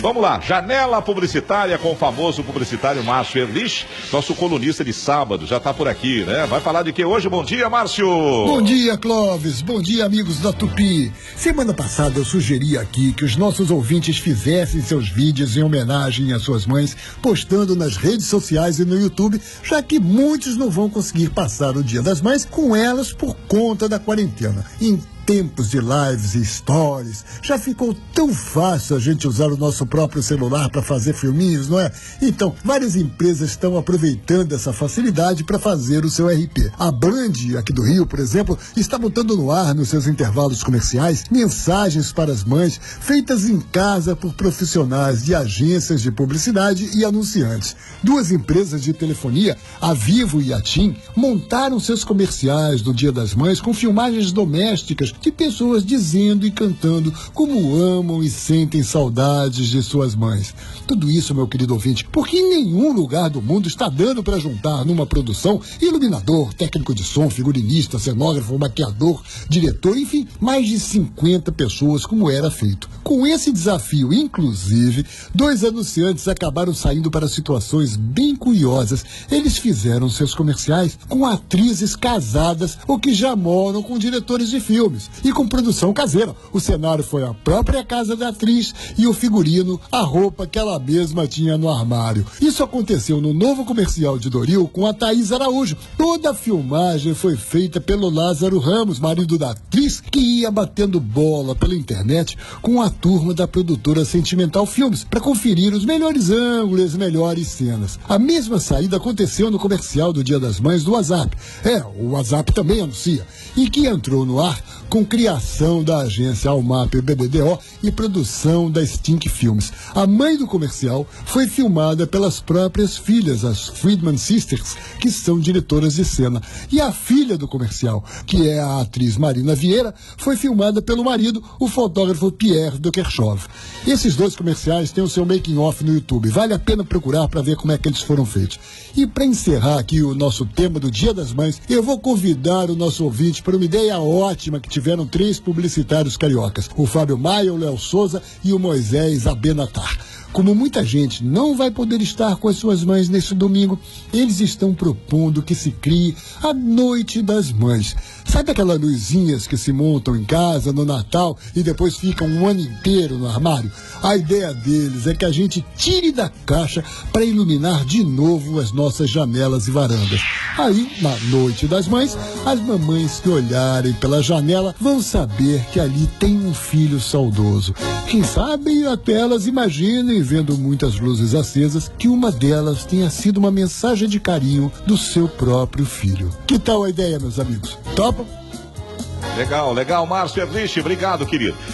Vamos lá, janela publicitária com o famoso publicitário Márcio Erlich, nosso colunista de sábado, já tá por aqui, né? Vai falar de que hoje? Bom dia, Márcio! Bom dia, Clóvis. Bom dia, amigos da Tupi. Semana passada eu sugeri aqui que os nossos ouvintes fizessem seus vídeos em homenagem às suas mães, postando nas redes sociais e no YouTube, já que muitos não vão conseguir passar o Dia das Mães com elas por conta da quarentena. Em tempos de lives e stories, já ficou tão fácil a gente usar o nosso próprio celular para fazer filminhos, não é? Então, várias empresas estão aproveitando essa facilidade para fazer o seu RP. A Band, aqui do Rio, por exemplo, está botando no ar, nos seus intervalos comerciais, mensagens para as mães feitas em casa por profissionais de agências de publicidade e anunciantes. Duas empresas de telefonia, a Vivo e a TIM, montaram seus comerciais do Dia das Mães com filmagens domésticas de pessoas dizendo e cantando como amam e sentem saudades de suas mães. Tudo isso, meu querido ouvinte, porque em nenhum lugar do mundo está dando para juntar numa produção iluminador, técnico de som, figurinista, cenógrafo, maquiador, diretor, enfim, mais de 50 pessoas como era feito. Com esse desafio, inclusive, dois anunciantes acabaram saindo para situações bem curiosas. Eles fizeram seus comerciais com atrizes casadas ou que já moram com diretores de filmes e com produção caseira. O cenário foi a própria casa da atriz e o figurino, a roupa que ela mesma tinha no armário. Isso aconteceu no novo comercial de Doril com a Thaís Araújo. Toda a filmagem foi feita pelo Lázaro Ramos, marido da atriz, que ia batendo bola pela internet com a turma da produtora Sentimental Filmes para conferir os melhores ângulos, as melhores cenas. A mesma saída aconteceu no comercial do Dia das Mães do WhatsApp. É, o WhatsApp também anuncia. E que entrou no ar com criação da agência Almap BBDO e produção da Stink Filmes. A mãe do comercial foi filmada pelas próprias filhas, as Friedman Sisters, que são diretoras de cena. E a filha do comercial, que é a atriz Marina Vieira, foi filmada pelo marido, o fotógrafo Pierre de. Esses dois comerciais têm o seu making off no YouTube. Vale a pena procurar para ver como é que eles foram feitos. E para encerrar aqui o nosso tema do Dia das Mães, eu vou convidar o nosso ouvinte para uma ideia ótima que tiveram três publicitários cariocas: o Fábio Maia, o Léo Souza e o Moisés Abenatar. Como muita gente não vai poder estar com as suas mães neste domingo, eles estão propondo que se crie a Noite das Mães. Sabe aquelas luzinhas que se montam em casa no Natal e depois ficam um ano inteiro no armário? A ideia deles é que a gente tire da caixa para iluminar de novo as nossas janelas e varandas. Aí, na Noite das Mães, as mamães que olharem pela janela vão saber que ali tem um filho saudoso. Quem sabe até elas imaginem, vendo muitas luzes acesas, que uma delas tenha sido uma mensagem de carinho do seu próprio filho. Que tal a ideia, meus amigos? Topa? Legal, legal, Márcio Erlich, obrigado, querido.